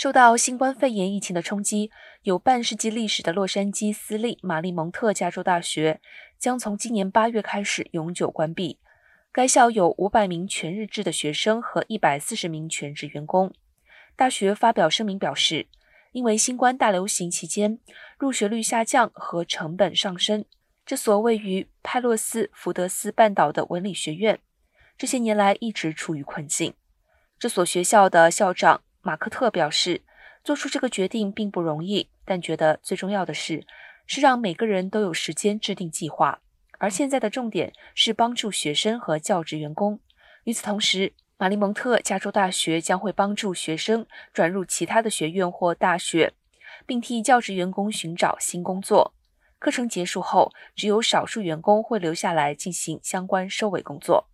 受到新冠肺炎疫情的冲击，有半世纪历史的洛杉矶私立玛丽蒙特加州大学将从今年八月开始永久关闭。该校有五百名全日制的学生和一百四十名全职员工。大学发表声明表示，因为新冠大流行期间入学率下降和成本上升，这所位于派洛斯福德斯半岛的文理学院这些年来一直处于困境。这所学校的校长。马克特表示，做出这个决定并不容易，但觉得最重要的是是让每个人都有时间制定计划。而现在的重点是帮助学生和教职员工。与此同时，马里蒙特加州大学将会帮助学生转入其他的学院或大学，并替教职员工寻找新工作。课程结束后，只有少数员工会留下来进行相关收尾工作。